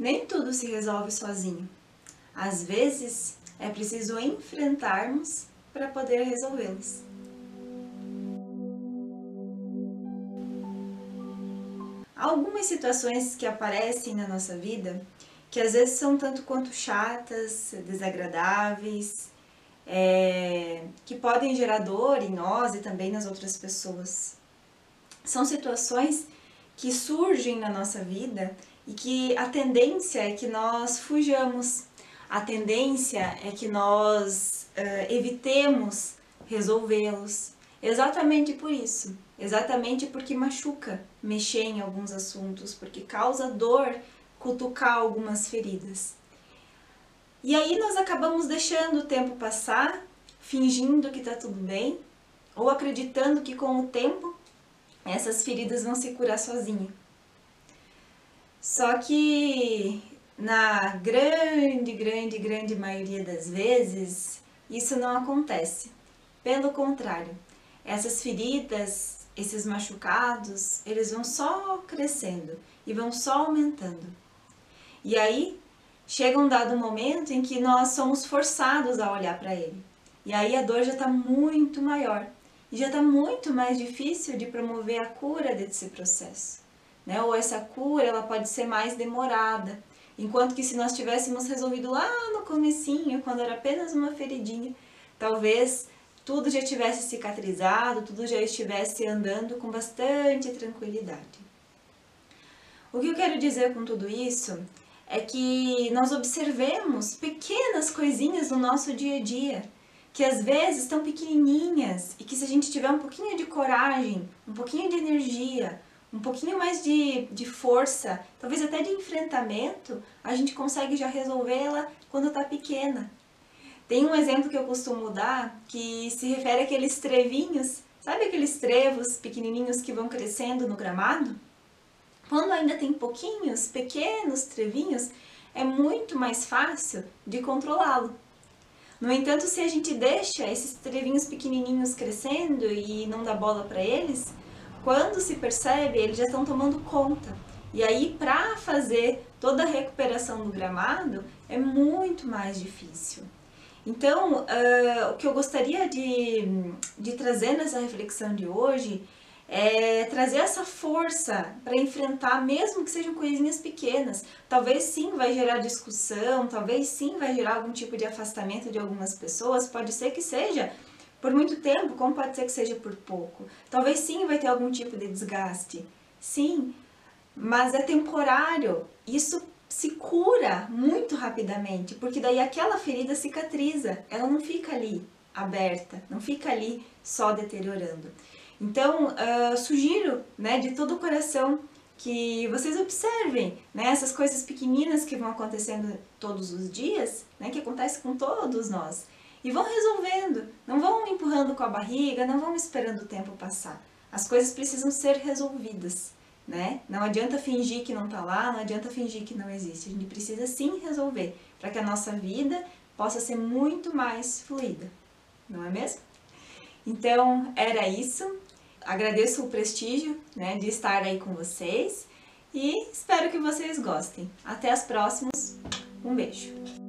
Nem tudo se resolve sozinho. Às vezes é preciso enfrentarmos para poder resolvê-los. Algumas situações que aparecem na nossa vida que às vezes são tanto quanto chatas, desagradáveis, é, que podem gerar dor em nós e também nas outras pessoas. São situações que surgem na nossa vida e que a tendência é que nós fujamos, a tendência é que nós uh, evitemos resolvê-los. Exatamente por isso, exatamente porque machuca mexer em alguns assuntos, porque causa dor cutucar algumas feridas. E aí nós acabamos deixando o tempo passar, fingindo que está tudo bem, ou acreditando que com o tempo essas feridas vão se curar sozinho. Só que na grande, grande, grande maioria das vezes isso não acontece. Pelo contrário, essas feridas, esses machucados, eles vão só crescendo e vão só aumentando. E aí chega um dado momento em que nós somos forçados a olhar para ele. E aí a dor já está muito maior e já está muito mais difícil de promover a cura desse processo. Né? Ou essa cura ela pode ser mais demorada, enquanto que se nós tivéssemos resolvido lá no comecinho, quando era apenas uma feridinha, talvez tudo já tivesse cicatrizado, tudo já estivesse andando com bastante tranquilidade. O que eu quero dizer com tudo isso é que nós observemos pequenas coisinhas no nosso dia a dia que às vezes estão pequenininhas e que se a gente tiver um pouquinho de coragem, um pouquinho de energia, um pouquinho mais de, de força, talvez até de enfrentamento, a gente consegue já resolvê-la quando está pequena. Tem um exemplo que eu costumo dar que se refere àqueles trevinhos, sabe aqueles trevos pequenininhos que vão crescendo no gramado? Quando ainda tem pouquinhos, pequenos trevinhos, é muito mais fácil de controlá-lo. No entanto, se a gente deixa esses trevinhos pequenininhos crescendo e não dá bola para eles, quando se percebe, eles já estão tomando conta. E aí, para fazer toda a recuperação do gramado, é muito mais difícil. Então, uh, o que eu gostaria de, de trazer nessa reflexão de hoje é trazer essa força para enfrentar, mesmo que sejam coisinhas pequenas. Talvez sim vai gerar discussão, talvez sim vai gerar algum tipo de afastamento de algumas pessoas, pode ser que seja por muito tempo, como pode ser que seja por pouco. Talvez sim vai ter algum tipo de desgaste, sim, mas é temporário. Isso se cura muito rapidamente, porque daí aquela ferida cicatriza, ela não fica ali aberta, não fica ali só deteriorando. Então, uh, sugiro né, de todo o coração que vocês observem né, essas coisas pequeninas que vão acontecendo todos os dias, né, que acontece com todos nós, e vão resolvendo, não vão empurrando com a barriga, não vão esperando o tempo passar. As coisas precisam ser resolvidas, né? Não adianta fingir que não está lá, não adianta fingir que não existe. A gente precisa sim resolver para que a nossa vida possa ser muito mais fluida, não é mesmo? Então, era isso. Agradeço o prestígio né, de estar aí com vocês e espero que vocês gostem. Até as próximas. Um beijo.